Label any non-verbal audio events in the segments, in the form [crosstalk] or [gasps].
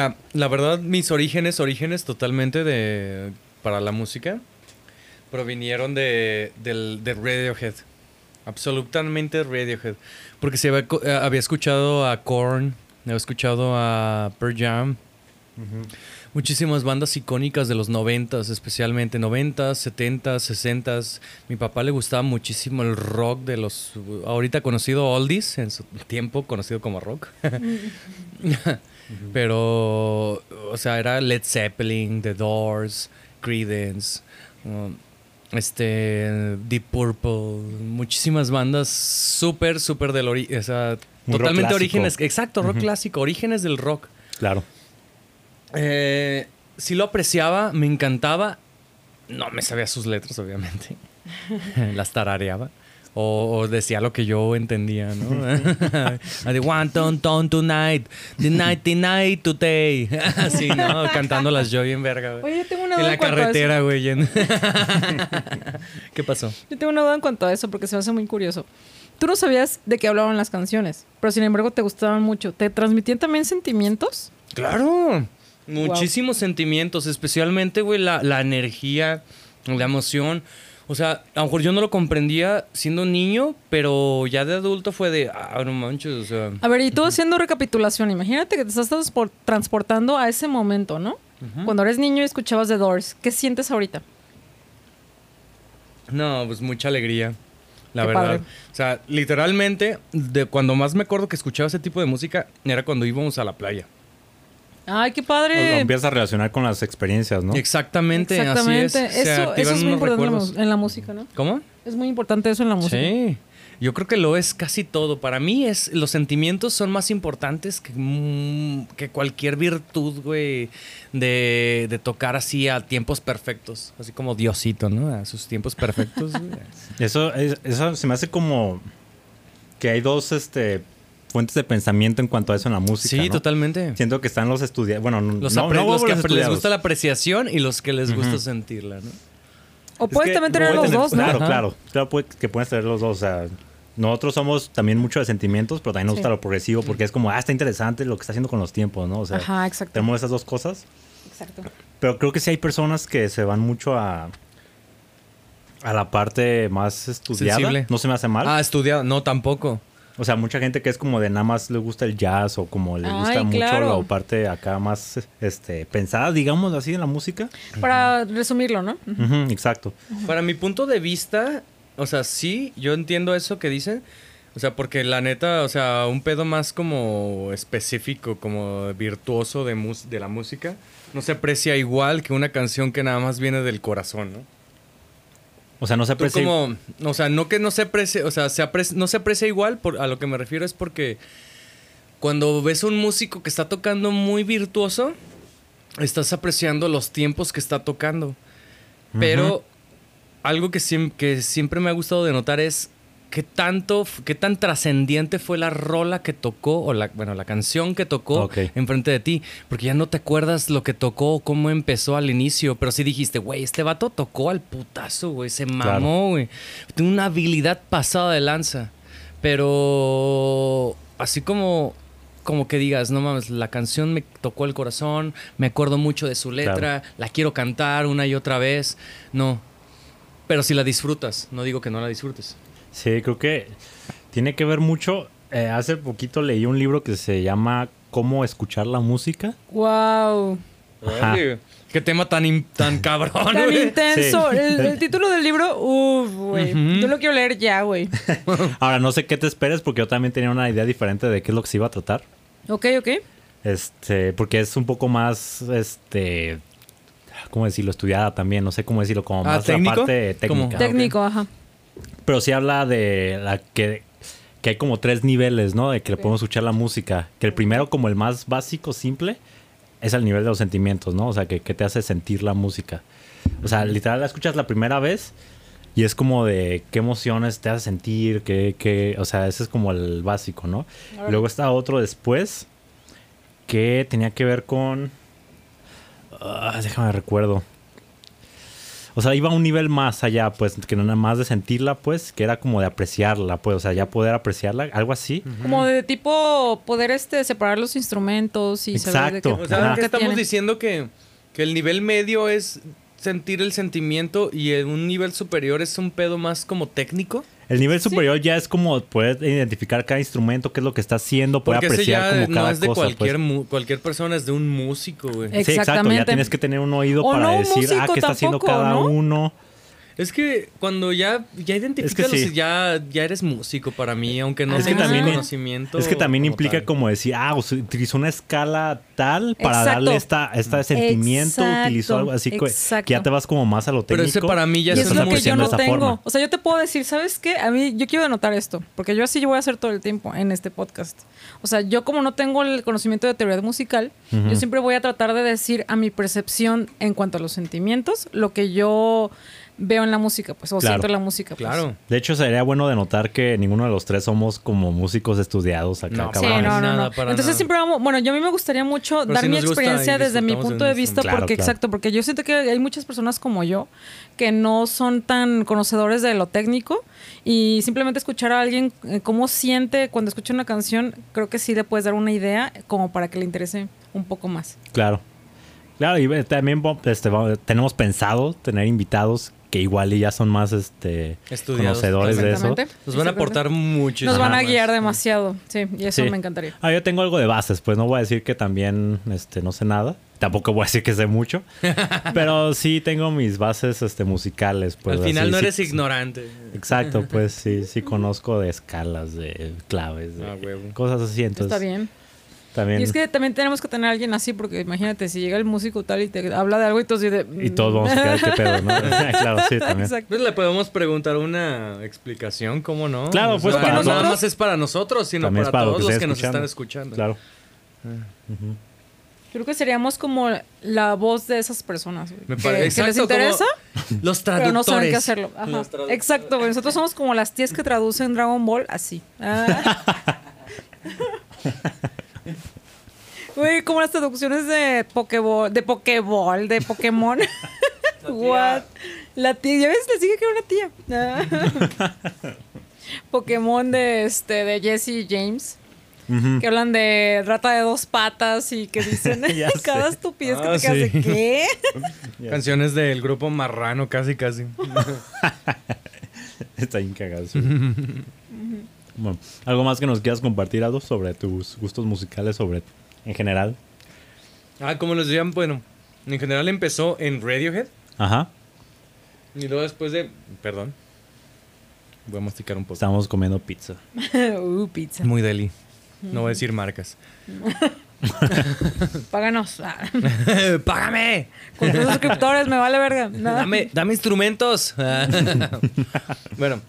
Mira, la verdad, mis orígenes, orígenes totalmente de para la música, provinieron de, del, de Radiohead. Absolutamente Radiohead. Porque se había, eh, había escuchado a Korn, había escuchado a Pearl Jam. Muchísimas bandas icónicas de los noventas, especialmente noventas, setentas, sesentas. Mi papá le gustaba muchísimo el rock de los ahorita conocido oldies, en su tiempo conocido como rock. [laughs] [laughs] Pero, o sea, era Led Zeppelin, The Doors, Creedence, um, este, Deep Purple, muchísimas bandas súper, súper del ori- o sea, Un totalmente orígenes, exacto, rock clásico, orígenes del rock. Claro. Eh, sí lo apreciaba, me encantaba. No me sabía sus letras, obviamente. [laughs] Las tarareaba. O, o decía lo que yo entendía, ¿no? [laughs] De one ton ton tonight, the nighty night today. [laughs] Así, ¿no? Cantándolas yo bien verga, güey. Oye, yo tengo una En duda la en cuanto a eso. carretera, güey. yendo. [laughs] ¿Qué pasó? Yo tengo una duda en cuanto a eso porque se me hace muy curioso. Tú no sabías de qué hablaban las canciones, pero sin embargo te gustaban mucho. ¿Te transmitían también sentimientos? Claro. Muchísimos sentimientos, especialmente, güey, la, la energía, la emoción. O sea, a lo mejor yo no lo comprendía siendo niño, pero ya de adulto fue de, ah, no manches, o sea. A ver, y tú haciendo recapitulación, imagínate que te estás transpor- transportando a ese momento, ¿no? Cuando eres niño y escuchabas The Doors, ¿qué sientes ahorita? No, pues mucha alegría, la Qué verdad. padre. O sea, literalmente, de cuando más me acuerdo que escuchaba ese tipo de música era cuando íbamos a la playa. Ay, qué Lo padre. empiezas a relacionar con las experiencias, ¿no? Exactamente, Exactamente. así es. Eso, es muy importante en la, recuerdos. mu- en la música, ¿no? ¿Cómo? Es muy importante eso en la música. Sí. Yo creo que lo es casi todo. Para mí es los sentimientos son más importantes que, mm, que cualquier virtud, güey, de, de tocar así a tiempos perfectos. Así como Diosito, ¿no? A sus tiempos perfectos. [laughs] güey. Eso, es- eso se me hace como que hay dos este, fuentes de pensamiento en cuanto a eso en la música. sí, ¿no? totalmente. Siento que están los estudiantes. Bueno, no, Los, no, no los que los les gusta la apreciación y los que les gusta sentirla, ¿no? O Es puedes también tener los tener- dos, ¿no? Claro, Ajá. claro. Claro puede- que puedes tener los dos. O sea, nosotros somos también mucho de sentimientos, pero también nos Sí. gusta lo progresivo porque es como, ah, está interesante lo que está haciendo con los tiempos, ¿no? O sea, Ajá, exacto. tenemos esas dos cosas. Exacto. Pero creo que sí hay personas que se van mucho a a la parte más estudiada. Sensible. No se me hace mal. Ah, estudiado. No, tampoco. O sea, mucha gente que es como de nada más le gusta el jazz o como le gusta Ay, mucho claro. la parte acá más este pensada, digamos así, en la música. Para resumirlo, ¿no? Exacto. Para mi punto de vista, o sea, sí, yo entiendo eso que dicen. O sea, porque la neta, o sea, un pedo más como específico, como virtuoso de, mus- de la música, no se aprecia igual que una canción que nada más viene del corazón, ¿no? O sea, no se aprecia. como, o sea, no que no se aprecie, o sea, se apreci- no se aprecia igual, por, a lo que me refiero es porque cuando ves a un músico que está tocando muy virtuoso, estás apreciando los tiempos que está tocando. Pero algo que, que siempre me ha gustado de notar es qué tanto, qué tan trascendiente fue la rola que tocó, o la, bueno, la canción que tocó Ok. enfrente de ti. Porque ya no te acuerdas lo que tocó o cómo empezó al inicio. Pero sí dijiste, güey, este vato tocó al putazo, güey. Se mamó, güey. Tiene una habilidad pasada de lanza. Pero así como, como que digas, no mames, la canción me tocó el corazón, me acuerdo mucho de su letra, la quiero cantar una y otra vez. No. Pero si la disfrutas, no digo que no la disfrutes. Sí, creo que tiene que ver mucho. Eh, hace poquito leí un libro que se llama Cómo escuchar la música. Wow. Ajá. Qué tema tan, tan [laughs] cabrón, Tan güey. intenso. Sí. El, el título del libro, uff, güey. Yo lo quiero leer ya, güey. [laughs] Ahora, no sé qué te esperes porque yo también tenía una idea diferente de qué es lo que se iba a tratar. Ok, ok. Este, porque es un poco más, este, ¿cómo decirlo? Estudiada también, no sé cómo decirlo, como Ah, más ¿técnico? la parte técnica. Ah, Técnico, ajá. Pero sí habla de la que, que hay como tres niveles, ¿no? De que le podemos escuchar la música. Que el primero, como el más básico, simple, es al nivel de los sentimientos, ¿no? O sea, que, que te hace sentir la música. O sea, literal, la escuchas la primera vez y es como de qué emociones te hace sentir, qué, qué, o sea, ese es como el básico, ¿no? Luego está otro después que tenía que ver con... Ah, déjame recuerdo. O sea, iba a un nivel más allá, pues, que no nada más de sentirla, pues, que era como de apreciarla, pues, o sea, ya poder apreciarla, algo así. Como de tipo poder este separar los instrumentos y saber de qué, Exacto. O sea, que qué estamos tiene. diciendo que, que el nivel medio es sentir el sentimiento y en un nivel superior es un pedo más como técnico. El nivel superior ya es como poder identificar cada instrumento, qué es lo que está haciendo, poder Porque ese apreciar ya como no cada es de cosa. cualquier, pues. mu- cualquier persona, es de un músico, güey. Sí, exacto. Ya tienes que tener un oído O para no decir, ah, qué está haciendo cada ¿no? uno. Es que cuando ya, ya identificas, sí. ya, ya eres músico para mí, aunque no Es que tengas también- el conocimiento. Es que también como implica tal. como decir, ah, utilizó una escala tal para Exacto. darle esta, este sentimiento, Exacto, utilizó algo así que, ya te vas como más a lo Pero técnico. ese para mí ya es es lo que yo no tengo. forma. O sea, yo te puedo decir, ¿sabes qué? A mí, yo quiero denotar esto, porque yo así yo voy a hacer todo el tiempo en este podcast. O sea, yo como no tengo el conocimiento de teoría musical, yo siempre voy a tratar de decir a mi percepción en cuanto a los sentimientos, lo que yo veo en la música, pues, o Claro. siento en la música. pues. Claro. De hecho, sería bueno denotar que ninguno de los tres somos como músicos estudiados acá, No, Sí, no, no, Nada, no. para Entonces nada. siempre vamos, bueno, yo a mí me gustaría mucho Pero dar mi experiencia desde mi punto de de vista, Claro, porque claro. exacto, porque yo siento que hay muchas personas como yo que no son tan conocedores de lo técnico y simplemente escuchar a alguien eh, cómo siente cuando escucha una canción, creo que sí le puedes dar una idea como para que le interese un poco más. Claro. Claro, y también este, tenemos pensado tener invitados que igual y ya son más este Estudiados. conocedores de eso. Nos van a aportar muchísimo. Nos van a más. guiar demasiado, sí, y eso Sí. me encantaría. Ah, yo tengo algo de bases, pues no voy a decir que también este, no sé nada. Tampoco voy a decir que sé mucho. [laughs] pero sí tengo mis bases este, musicales. Pues, Al final así, no sí- eres ignorante. Exacto, [laughs] pues sí, sí conozco de escalas, de claves, de Ah, cosas así. Entonces, Está bien. También, Y es que también tenemos que tener a alguien así, porque imagínate, si llega el músico tal y te habla de algo y tú así de... y todos vamos a quedar qué pedo, ¿no? [laughs] [laughs] claro, sí, también. Exacto. Pues le podemos preguntar una explicación, ¿cómo no? Claro, pues, no para nada nosotros- más es para nosotros, sino También para, para lo todos que los que nos están escuchando. Claro. Creo que seríamos como la voz de esas personas, Me que, parece- que les exacto, como interesa, Los pero traductores. no saben qué hacerlo. Ajá. Exacto, güey. Nosotros somos como las tías que traducen Dragon Ball así. Ah. [laughs] Güey, como las traducciones de Pokéball, de Pokéball, de Pokémon. [laughs] What? La tía, ya ves, les dije que era una tía. [laughs] Ah. Pokémon de este de Jesse James. Que hablan de rata de dos patas y que dicen [laughs] cada estupidez que Ah, te quedas de sí. ¿qué? Canciones del grupo Marrano, casi, casi. Está bien cagado. sí. bueno, ¿algo más que nos quieras compartir, Ado, sobre tus gustos musicales, sobre en general? ah, como les decían, bueno, en general empezó en Radiohead. Ajá. Y luego después de. Perdón. Voy a masticar un poco. Estamos comiendo pizza. [laughs] uh, pizza. Muy deli. No voy a decir marcas. [laughs] Páganos. Ah. [laughs] ¡Págame! Con tus suscriptores me vale verga. Dame, dame instrumentos. bueno.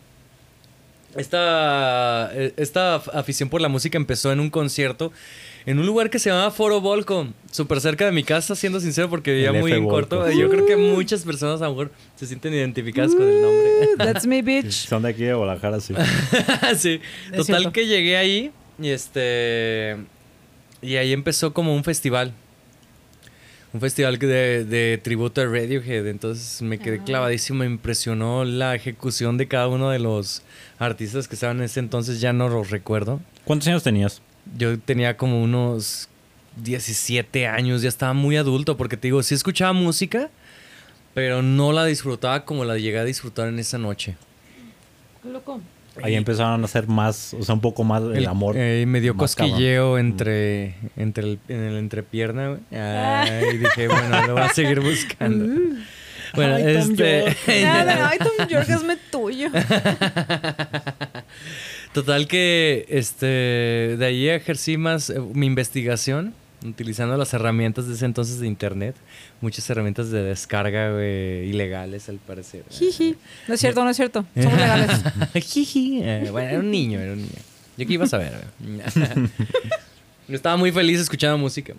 Esta, esta afición por la música empezó en un concierto en un lugar que se llamaba Foro Volco, súper cerca de mi casa, siendo sincero, porque vivía muy en corto. Yo creo que muchas personas a lo mejor se sienten identificadas con el nombre. [laughs] That's me, bitch. Son de aquí de Guadalajara, sí. [laughs] sí. Total que llegué ahí y este y ahí empezó como un festival. Un festival que de, de tributo a Radiohead. Entonces me quedé Ah. clavadísimo. Me impresionó la ejecución de cada uno de los artistas que estaban en ese entonces. Ya no los recuerdo. ¿Cuántos años tenías? Yo tenía como unos 17 años. Ya estaba muy adulto. Porque te digo, sí escuchaba música. Pero no la disfrutaba como la llegué a disfrutar en esa noche. Loco. Ahí empezaron a hacer más, o sea, un poco más el, amor. eh, me dio cosquilleo entre, entre el, en el entrepierna, y dije, bueno, lo voy a seguir buscando. Bueno, Ay, este. [laughs] Nada, Ay, Tom York, hazme tuyo. Total que este de ahí ejercí más eh, mi investigación utilizando las herramientas de ese entonces de internet, muchas herramientas de descarga güey, ilegales al parecer. Jiji. No es cierto, no es cierto. Somos legales. [laughs] Jiji. Eh, bueno, era un niño, era un niño. ¿Yo qué iba a saber? [laughs] estaba muy feliz escuchando música.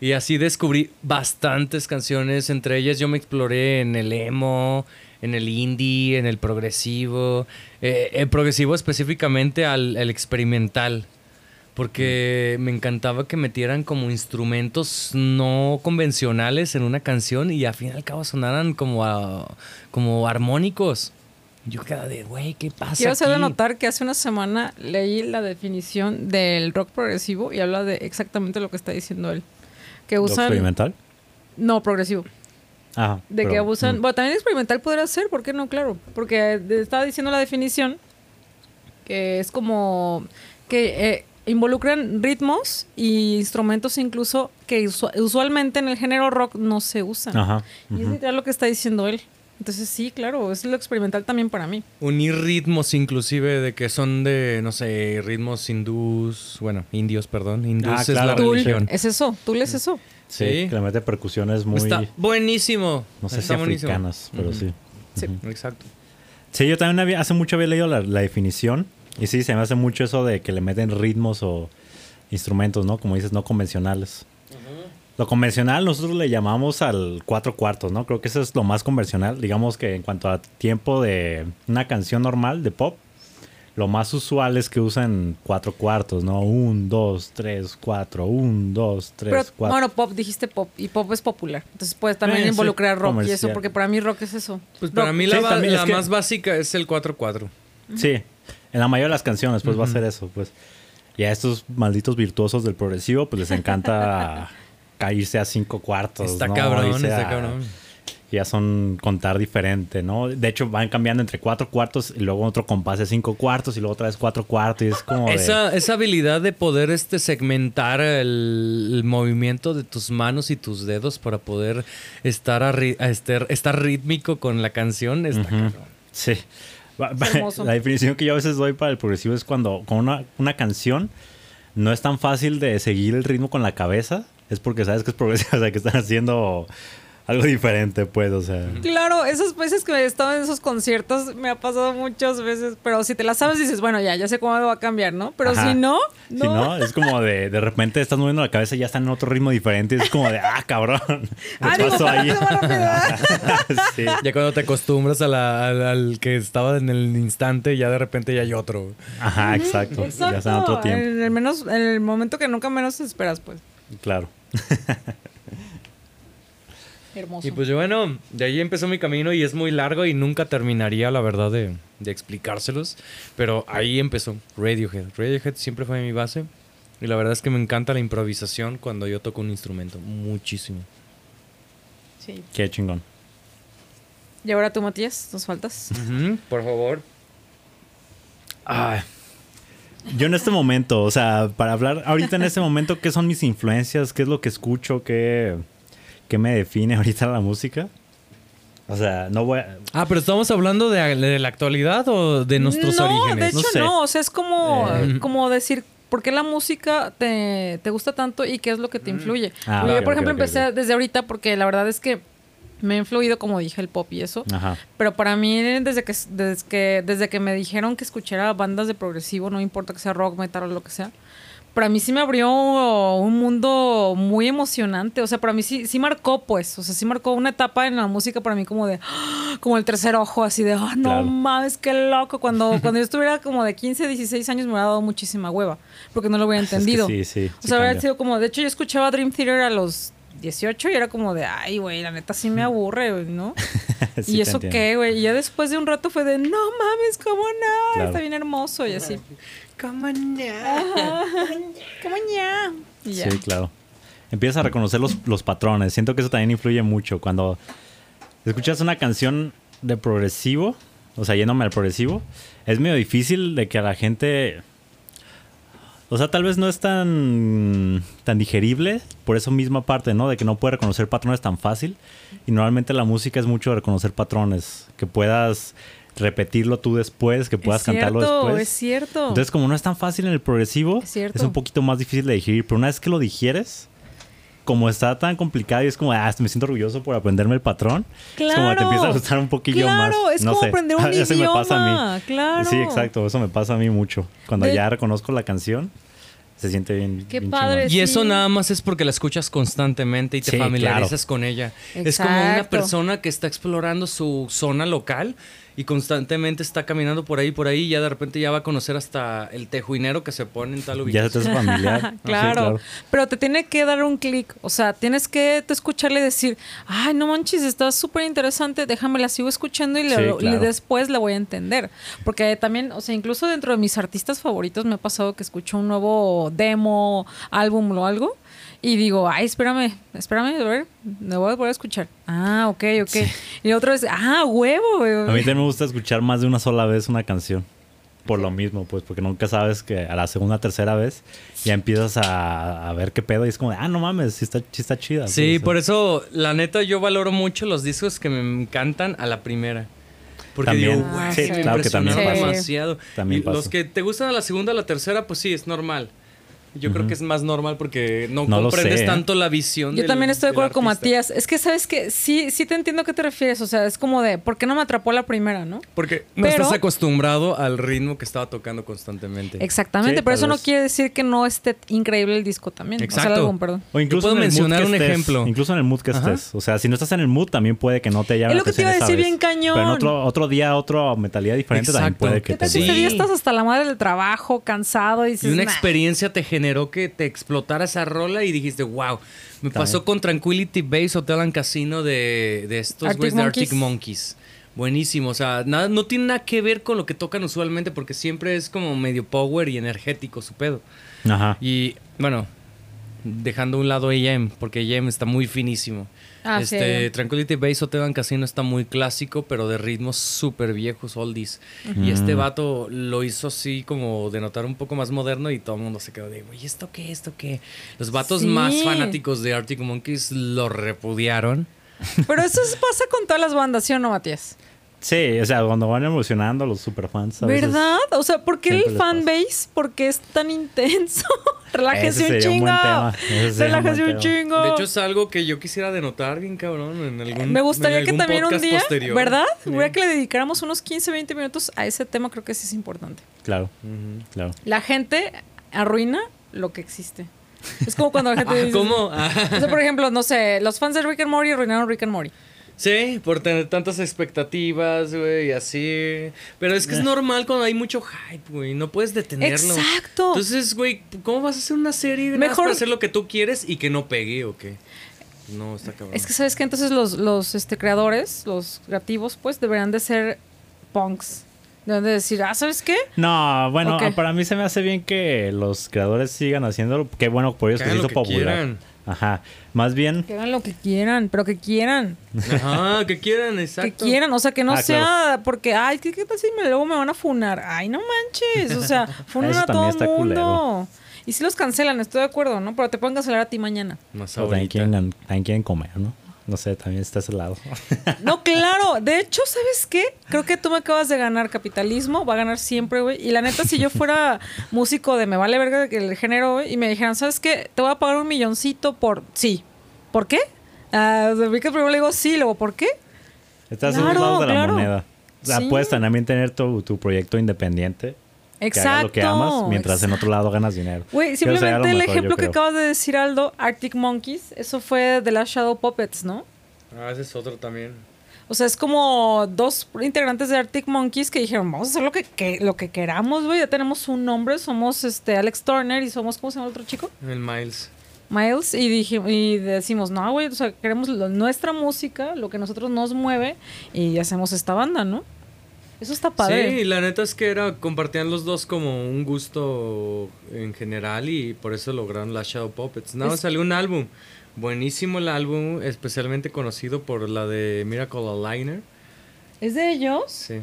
Y así descubrí bastantes canciones. Entre ellas yo me exploré en el emo, en el indie, en el progresivo. Eh, el progresivo específicamente al, al experimental. Porque me encantaba que metieran como instrumentos no convencionales en una canción y al fin y al cabo sonaran como, a- como armónicos. Yo quedaba de, güey, ¿qué pasa? Quiero hacer de aquí?" notar que hace una semana leí la definición del rock progresivo y habla de exactamente lo que está diciendo él. Que ¿Lo usan... experimental? No, progresivo. Ajá. De que abusan. mm, Bueno, también experimental podría ser, ¿por qué no? Claro. Porque estaba diciendo la definición que es como que eh, involucran ritmos y instrumentos incluso que usu- usualmente en el género rock no se usan. Ajá. Y es literal lo que está diciendo él. Entonces sí, claro, es lo experimental también para mí. Unir ritmos inclusive de que son de, no sé, ritmos hindús, bueno, indios, perdón. Hindús Ah, es claro. la Tool, religión. es eso, tú es eso. Sí, Sí. que le mete percusiones muy, Está buenísimo. no sé si buenísimo. africanas, pero sí. Sí. Exacto. Sí, yo también había, hace mucho había leído la, la definición y sí, se me hace mucho eso de que le meten ritmos o instrumentos, ¿no? Como dices, no convencionales. Lo convencional nosotros le llamamos al cuatro cuartos, ¿no? Creo que eso es lo más convencional. Digamos que en cuanto a tiempo de una canción normal de pop, lo más usual es que usan cuatro cuartos, ¿no? Un, dos, tres, cuatro, un, dos, tres, Pero, cuatro. bueno, pop, dijiste pop, y pop es popular. Entonces puedes también Eh, sí, involucrar rock y eso, porque para mí rock es eso. Pues Rock. para mí la, Sí, que- más básica es el 4-4. Sí, en la mayoría de las canciones, pues va a ser eso, pues. Y a estos malditos virtuosos del progresivo, pues les encanta [laughs] caerse a cinco cuartos. Está ¿no? cabrón, Irse está a- cabrón. Ya son contar diferente, ¿no? De hecho, van cambiando entre cuatro cuartos y luego otro compás de cinco cuartos y luego otra vez cuatro cuartos y es como de... Esa, esa habilidad de poder este segmentar el, el movimiento de tus manos y tus dedos para poder estar, a ri- a estar, estar rítmico con la canción está cabrón. Sí. Hermoso. La definición que yo a veces doy para el progresivo es cuando con una, una canción no es tan fácil de seguir el ritmo con la cabeza, es porque sabes que es progresivo, [laughs] o sea, que están haciendo algo diferente, pues, o sea. Claro, esas veces que he estado en esos conciertos me ha pasado muchas veces, pero si te la sabes dices, bueno, ya, ya sé cómo me va a cambiar, ¿no? Pero Ajá. si no, Si no. no, es como de de repente estás moviendo la cabeza y ya está en otro ritmo diferente. y Es como de, ah, cabrón. [laughs] [laughs] ¿Qué Ah, digo, pasó ahí? [laughs] sí. Ya cuando te acostumbras a la- al, al que estaba en el instante, ya de repente ya hay otro. Ajá, exacto. Ya está en otro tiempo. en el, menos, en el momento que nunca menos esperas, pues. Claro. Hermoso. Y pues yo, bueno, de ahí empezó mi camino y es muy largo y nunca terminaría, la verdad, de, de explicárselos. Pero ahí empezó Radiohead. Radiohead siempre fue mi base. Y la verdad es que me encanta la improvisación cuando yo toco un instrumento. Muchísimo. Sí. Qué chingón. Y ahora tú, Matías, nos faltas. Ujú, por favor. Ay. Yo en este momento, o sea, para hablar ahorita en este momento, ¿qué son mis influencias? ¿Qué es lo que escucho? ¿Qué, qué me define [laughs] ahorita la música? O sea, no voy a... Ah, pero estamos hablando de, de la actualidad o de nuestros no, orígenes. de hecho No sé. no. O sea, es como, Eh. como decir, ¿por qué la música te, te gusta tanto y qué es lo que te influye? Ah, yo, por ejemplo, empecé desde ahorita porque la verdad es que me ha influido, como dije, el pop y eso. Ajá. Pero para mí, desde que, desde que, desde que me dijeron que escuchara bandas de progresivo, no importa que sea rock, metal o lo que sea, para mí sí me abrió un mundo muy emocionante. O sea, para mí sí, sí marcó, pues. O sea, sí marcó una etapa en la música para mí como de, [gasps] como el tercer ojo, así de, ah, no Claro. mames, qué loco. Cuando, [laughs] cuando yo estuviera como de 15, 16 años me hubiera dado muchísima hueva, porque no lo hubiera Es que entendido. sí, sí, O sí sea, hubiera sido como, de hecho, yo escuchaba Dream Theater a los 18 y era como de, ay, güey, la neta sí me aburre, ¿no? [laughs] Sí, ¿Y eso qué, güey? Y ya después de un rato fue de, no mames, ¿cómo no? Claro. Está bien hermoso y así. ¿Cómo no? ¿Cómo ya? Y ya. Sí, claro. Empiezas a reconocer los, los patrones. Siento que eso también influye mucho. Cuando escuchas una canción de progresivo, o sea, yéndome al progresivo, es medio difícil de que a la gente... O sea, tal vez no es tan, tan digerible por eso misma parte, ¿no? De que no puede reconocer patrones tan fácil. Y normalmente la música es mucho de reconocer patrones. Que puedas repetirlo tú después, que puedas es cantarlo cierto, después. Es cierto. Entonces, como no es tan fácil en el progresivo, Es cierto. es un poquito más difícil de digerir. Pero una vez que lo digieres, como está tan complicado y es como, ah, me siento orgulloso por aprenderme el patrón. Es como que te empieza a gustar un poquillo más. Claro, es no como sé. aprender un [laughs] Eso me pasa a idioma, mí. claro. Sí, exacto. Eso me pasa a mí mucho. Cuando De- ya reconozco la canción, se siente bien. Qué bien padre. Y eso Sí. nada más es porque la escuchas constantemente y te Sí, familiarizas con ella. Es como una Exacto. persona que está explorando su zona local y constantemente está caminando por ahí, por ahí, y ya de repente ya va a conocer hasta el tejuinero que se pone en tal Ya ubicación. te hace familiar. [laughs] Sí, claro. Pero te tiene que dar un clic. O sea, tienes que te escucharle y decir, ay, no manches, está súper interesante, déjame la sigo escuchando y, le- Sí, y después la voy a entender. Porque también, o sea, incluso dentro de mis artistas favoritos me ha pasado que escucho un nuevo demo, álbum o algo. Y digo, ay, espérame, espérame, a ver, me voy a volver a escuchar. Ah, ok, ok. Y otra vez, ah, huevo. A mí también me gusta escuchar más de una sola vez una canción. Por lo mismo, pues, porque nunca sabes que a la segunda, tercera vez ya empiezas a, a ver qué pedo y es como de, ah, no mames, sí está, sí está chida. Sí, pues, por eso, la neta, yo valoro mucho los discos que me encantan a la primera. Porque También. digo, güey, sí. me Claro que también demasiado. También y los que te gustan a la segunda, a la tercera, pues sí, es normal. Yo creo que es más normal porque no, comprendes tanto la visión Yo del- también estoy de acuerdo con. Matías. Es que, ¿sabes que Sí, sí te entiendo a qué te refieres. O sea, es como de, ¿por qué no me atrapó la primera, no? Porque no Pero- estás acostumbrado al ritmo que estaba tocando constantemente. Exactamente, Sí, pero eso no quiere decir que no esté increíble el disco también. O sea, el Exacto. álbum, perdón. O incluso puedo mencionar un estés, ejemplo. Incluso en el mood que Ajá. estés. O sea, si no estás en el mood, también puede que no te llame Es lo que te iba a decir bien cañón. Pero en otro, otro día, otra mentalidad diferente también Exacto. puede ¿Qué que tal te si Sí. estás hasta la madre del trabajo, cansado y dices, Y una "Nah"? experiencia te generó que te explotara esa rola y dijiste, wow. Me pasó con Tranquility Base Hotel and Casino de, de estos Arctic güeyes de Arctic Monkeys. Monkeys. Buenísimo. O sea, nada, no tiene nada que ver con lo que tocan usualmente porque siempre es como medio power y energético su pedo. Ajá. Y bueno, dejando a un lado AM, porque AM está muy finísimo. Ah, este, sí. Tranquility Base Hotel Casino está muy clásico, pero de ritmos súper viejos, oldies. Y este vato lo hizo así como de notar un poco más moderno y todo el mundo se quedó de, güey, ¿esto qué? ¿Esto qué? Los vatos Sí. más fanáticos de Arctic Monkeys lo repudiaron. Pero eso es- pasa con todas las bandas, ¿sí o no, Matías? Sí, o sea, cuando van evolucionando los superfans. a veces- ¿Verdad? O sea, ¿por qué el fanbase? ¿Por qué es tan intenso? [laughs] Relájese Ese un un chingo. un Relájese un tema. chingo. De hecho, es algo que yo quisiera denotar bien cabrón en algún me gustaría en que también un podcast día, posterior. ¿verdad? Sí. Hubiera que le dedicáramos unos 15, 20 minutos a ese tema, creo que sí es importante. Claro, Ujú. claro. La gente arruina lo que existe. Es como cuando la gente [laughs] Ah, dice... ¿Cómo? O sea, por ejemplo, no sé, los fans de Rick and Morty arruinaron Rick and Morty. Sí, por tener tantas expectativas, güey, y así. Pero es que es normal cuando hay mucho hype, güey. No puedes detenerlo. Exacto. Entonces, güey, ¿cómo vas a hacer una serie de Mejor- para hacer lo que tú quieres y que no pegue o qué? No, está cabrón. Es que sabes que entonces los, los este, creadores, los creativos, pues deberían de ser punks. Deben de decir, ah, ¿sabes qué? No, bueno, Ok. para mí se me hace bien que los creadores sigan haciéndolo. Qué bueno por ellos Que que se hizo que popular. quieran. Ajá. Más bien, Que hagan lo que quieran, pero que quieran. Ajá, que quieran, Que exacto. quieran, o sea, que no Ah, sea claro. porque, ay, ¿qué, qué tal si me, luego me van a funar? Ay, no manches, o sea, [laughs] funan Eso a todo el mundo. culero. Y si los cancelan, estoy de acuerdo, ¿no? Pero te pueden cancelar a ti mañana. Más pues, también, ahorita. quieren, también quieren comer, ¿no? No sé, también está ese lado. [laughs] No, claro. De hecho, ¿sabes qué? Creo que tú me acabas de ganar capitalismo. Va a ganar siempre, güey. Y la neta, si yo fuera músico de me vale verga el género, güey, y me dijeran, ¿sabes qué? Te voy a pagar un milloncito por... Sí. ¿Por qué? Ah, que primero le digo sí, luego, ¿por qué? Estás en los lados de la claro. moneda. O sea, Sí. puedes también tener tu, tu proyecto independiente. Que hagas Exacto. lo que amas, mientras en otro lado ganas dinero. Güey, simplemente el mejor, ejemplo que acabas de decir, Aldo, Arctic Monkeys, eso fue de las Shadow Puppets, ¿no? Ah, ese es otro también. O sea, es como dos integrantes de Arctic Monkeys que dijeron, vamos a hacer lo que, que- lo que queramos, güey. Ya tenemos un nombre, somos este Alex Turner y somos, ¿cómo se llama el otro chico? El Miles. Miles. Y, dije, y decimos, no, güey, o sea, queremos lo- nuestra música, lo que a nosotros nos mueve y hacemos esta banda, ¿no? Eso está padre. Sí, la neta es que era compartían los dos como un gusto en general y por eso lograron la Shadow Puppets. Nada, más salió un álbum. Buenísimo el álbum, especialmente conocido por la de Miracle Aligner. ¿Es de ellos? Sí.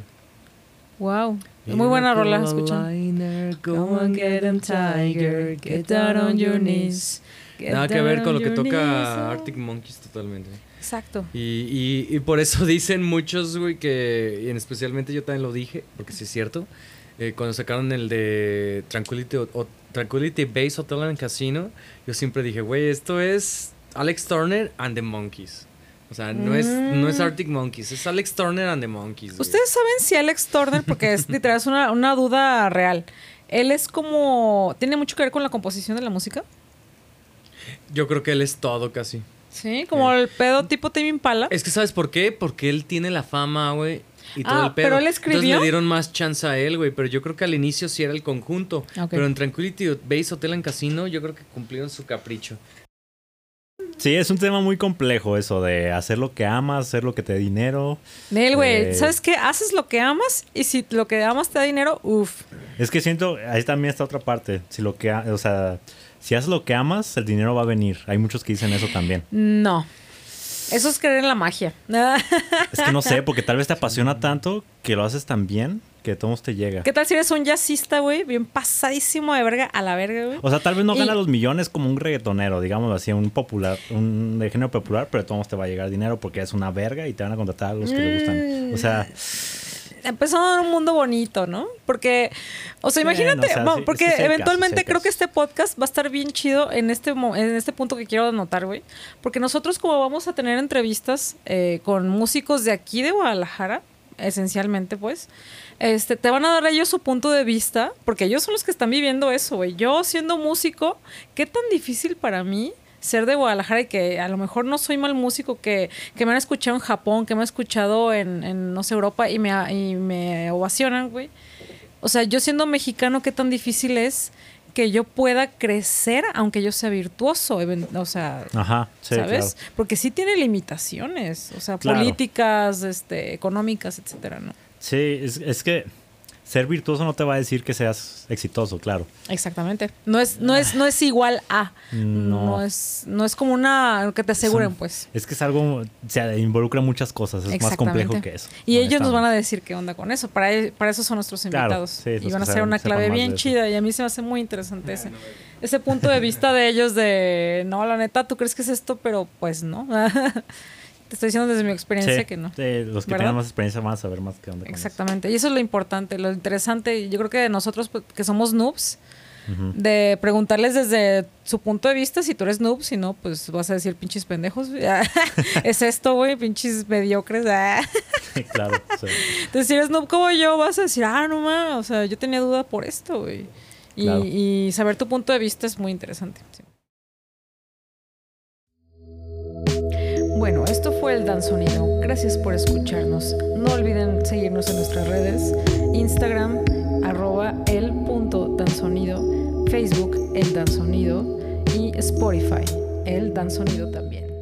Wow. Muy buena rola, escuchan. Aligner, Come and get 'em, tiger. Get down on your knees. Nada que ver on con lo que toca. Arctic Monkeys totalmente. Exacto. Y, y, y por eso [laughs] dicen muchos, güey, que, y en especialmente yo también lo dije, porque sí es cierto, eh, cuando sacaron el de Tranquility, o- o Tranquility Base Hotel and Casino, yo siempre dije, güey, esto es Alex Turner and the Monkeys. O sea, no, es, no es Mm. Arctic Monkeys, es Alex Turner and the Monkeys. güey. ¿Ustedes saben si Alex Turner, porque es literal, es una, una duda real, él es como, tiene mucho que ver con la composición de la música? Yo creo que él es todo casi. Sí, como el pedo tipo Tame Impala. Es que ¿sabes por qué? Porque él tiene la fama, güey. Y todo Ah, el pedo. pero él escribió. Entonces le dieron más chance a él, güey. Pero yo creo que al inicio sí era el conjunto. Pero en Tranquility Base Hotel en Casino, yo creo que cumplieron su capricho. Sí, es un tema muy complejo eso de hacer lo que amas, hacer lo que te dé dinero. Nel, güey, Eh. ¿sabes qué? Haces lo que amas y si lo que amas te da dinero, uff. Es que siento, ahí también está otra parte. Si lo que, o sea, si haces lo que amas, el dinero va a venir. Hay muchos que dicen eso también. No. Eso es creer en la magia. Es que no sé, porque tal vez te apasiona tanto que lo haces tan bien que de todos te llega. ¿Qué tal si eres un jazzista, güey? Bien pasadísimo de verga a la verga, güey. O sea, tal vez no Y- gana los millones como un reggaetonero, digamos así, un popular, un de género popular, pero de todos te va a llegar dinero porque es una verga y te van a contratar a los que le gustan. O sea, Empezando en un mundo bonito, ¿no? Porque, o sea, imagínate, o sea, no, sí, porque sí, eventualmente creo que este podcast va a estar bien chido en este, en este punto que quiero anotar, güey. Porque nosotros como vamos a tener entrevistas eh, con músicos de aquí de Guadalajara, esencialmente, pues, este, te van a dar ellos su punto de vista, porque ellos son los que están viviendo eso, güey. Yo siendo músico, ¿qué tan difícil para mí ser de Guadalajara y que a lo mejor no soy mal músico, que, que me han escuchado en Japón, que me han escuchado en, en, no sé, Europa y me, y me ovacionan, güey? O sea, yo siendo mexicano, ¿qué tan difícil es que yo pueda crecer aunque yo sea virtuoso? O sea, ajá, sí, ¿sabes? claro. Porque sí tiene limitaciones, o sea, Claro. políticas, este, económicas, etcétera, ¿no? Sí, es, es que ser virtuoso no te va a decir que seas exitoso, claro. Exactamente. No es, no es, no es igual a. No. No. es, no es como una que te aseguren, Son- pues. Es que es algo, se involucra muchas cosas, es más complejo que eso. Y ellos nos van a decir qué onda con eso. Para, para eso son nuestros Claro, invitados. sí, y van a hacer una clave bien chida. Y a mí se me hace muy interesante ese, ese punto de vista de ellos de, no, la neta, tú crees que es esto, pero pues no. [laughs] Te estoy diciendo desde mi experiencia Sí, que no. sí, los que ¿Verdad? tengan más experiencia van a saber más qué onda. con eso. Exactamente. Y eso es lo importante, lo interesante. Yo creo que nosotros pues, que somos noobs, de preguntarles desde su punto de vista si tú eres noob, si no, pues vas a decir pinches pendejos. [laughs] es esto, güey, pinches mediocres. claro, sí. Entonces, si eres noob como yo, vas a decir, ah, no más, o sea, yo tenía duda por esto, güey. Y, Claro. y saber tu punto de vista es muy interesante. sí. Esto fue el Dan Sonido. Gracias por escucharnos. No olviden seguirnos en nuestras redes: Instagram, arroba el punto Sonido, Facebook, el Dan Sonido y Spotify, el Dan Sonido también.